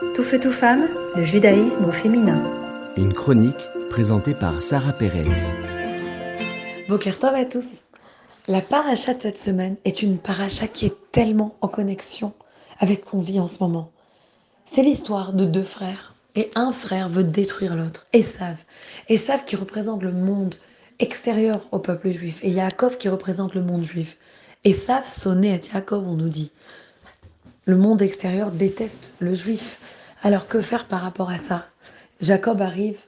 Tout feu, tout femme, le judaïsme au féminin. Une chronique présentée par Sarah Pérez. Bonjour à tous. La paracha de cette semaine est une paracha qui est tellement en connexion avec ce qu'on vit en ce moment. C'est l'histoire de deux frères. Et un frère veut détruire l'autre. Esav. Esav qui représente le monde extérieur au peuple juif. Et Yaakov qui représente le monde juif. Esav sonnait à Yaakov, on nous dit. Le monde extérieur déteste le juif. Alors que faire par rapport à ça? Jacob arrive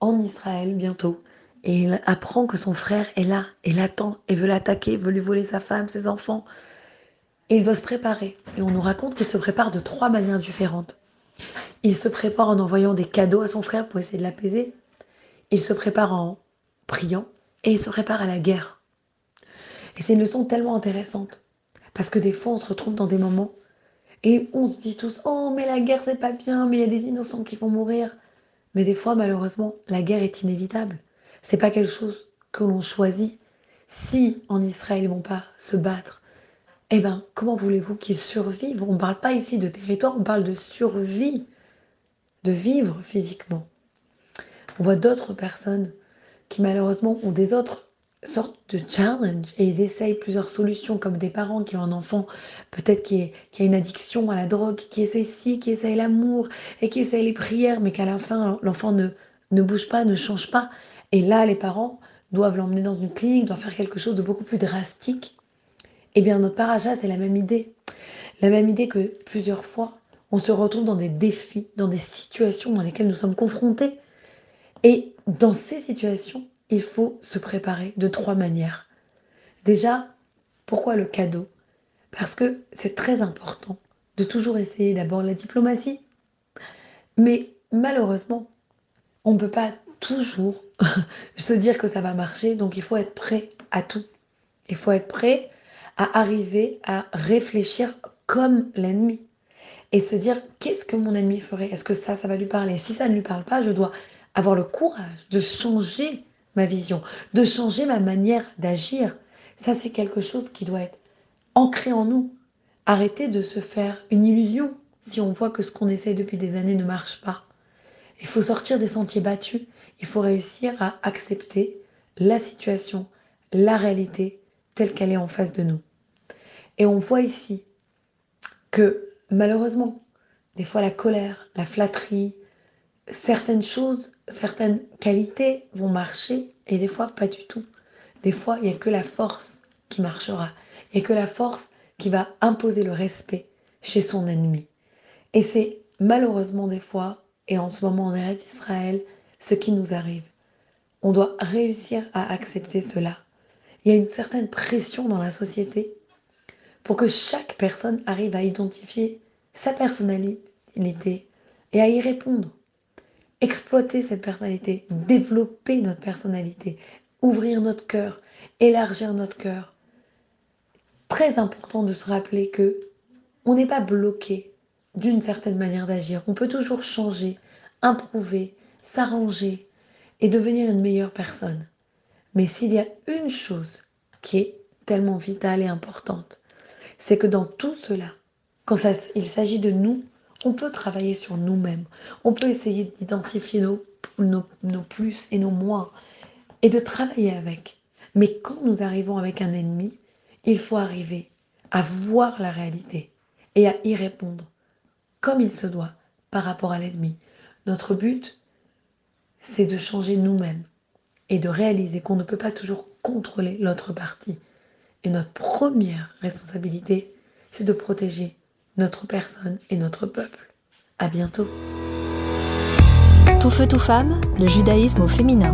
en Israël bientôt et il apprend que son frère est là et l'attend et veut l'attaquer, veut lui voler sa femme, ses enfants. Et il doit se préparer. Et on nous raconte qu'il se prépare de trois manières différentes. Il se prépare en envoyant des cadeaux à son frère pour essayer de l'apaiser. Il se prépare en priant et il se prépare à la guerre. Et c'est une leçon tellement intéressante. Parce que des fois, on se retrouve dans des moments et on se dit tous, oh, mais la guerre, c'est pas bien, mais il y a des innocents qui vont mourir. Mais des fois, malheureusement, la guerre est inévitable. C'est pas quelque chose que l'on choisit. Si en Israël, ils vont pas se battre, eh ben, comment voulez-vous qu'ils survivent? On ne parle pas ici de territoire, on parle de survie, de vivre physiquement. On voit d'autres personnes qui malheureusement ont des autres sorte de challenge et ils essayent plusieurs solutions comme des parents qui ont un enfant peut-être qui, a une addiction à la drogue, qui essaye ci, qui essaye l'amour et qui essaye les prières mais qu'à la fin l'enfant ne, ne bouge pas, ne change pas. Et là les parents doivent l'emmener dans une clinique, doivent faire quelque chose de beaucoup plus drastique. Eh bien notre paracha c'est la même idée. La même idée que plusieurs fois on se retrouve dans des défis, dans des situations dans lesquelles nous sommes confrontés. Et dans ces situations, il faut se préparer de trois manières. Déjà, pourquoi le cadeau? Parce que c'est très important de toujours essayer d'abord la diplomatie. Mais malheureusement, on ne peut pas toujours se dire que ça va marcher, donc il faut être prêt à tout. Il faut être prêt à arriver à réfléchir comme l'ennemi et se dire qu'est-ce que mon ennemi ferait? Est-ce que ça, ça va lui parler? Si ça ne lui parle pas, je dois avoir le courage de changer ma vision, de changer ma manière d'agir. Ça, c'est quelque chose qui doit être ancré en nous. Arrêter de se faire une illusion si on voit que ce qu'on essaye depuis des années ne marche pas. Il faut sortir des sentiers battus. Il faut réussir à accepter la situation, la réalité telle qu'elle est en face de nous. Et on voit ici que malheureusement, des fois la colère, la flatterie, certaines choses, certaines qualités vont marcher et des fois pas du tout. Des fois, il n'y a que la force qui marchera. Il n'y a que la force qui va imposer le respect chez son ennemi. Et c'est malheureusement des fois, et en ce moment en Eretz Israël, ce qui nous arrive. On doit réussir à accepter cela. Il y a une certaine pression dans la société pour que chaque personne arrive à identifier sa personnalité et à y répondre exploiter cette personnalité, développer notre personnalité, ouvrir notre cœur, élargir notre cœur. Très important de se rappeler que on n'est pas bloqué d'une certaine manière d'agir. On peut toujours changer, improuver, s'arranger et devenir une meilleure personne. Mais s'il y a une chose qui est tellement vitale et importante, c'est que dans tout cela, quand il s'agit de nous, on peut travailler sur nous-mêmes. On peut essayer d'identifier nos, nos, plus et nos moins et de travailler avec. Mais quand nous arrivons avec un ennemi, il faut arriver à voir la réalité et à y répondre comme il se doit par rapport à l'ennemi. Notre but, c'est de changer nous-mêmes et de réaliser qu'on ne peut pas toujours contrôler l'autre partie. Et notre première responsabilité, c'est de protéger notre personne et notre peuple. À bientôt. Tout feu, tout femme, le judaïsme au féminin.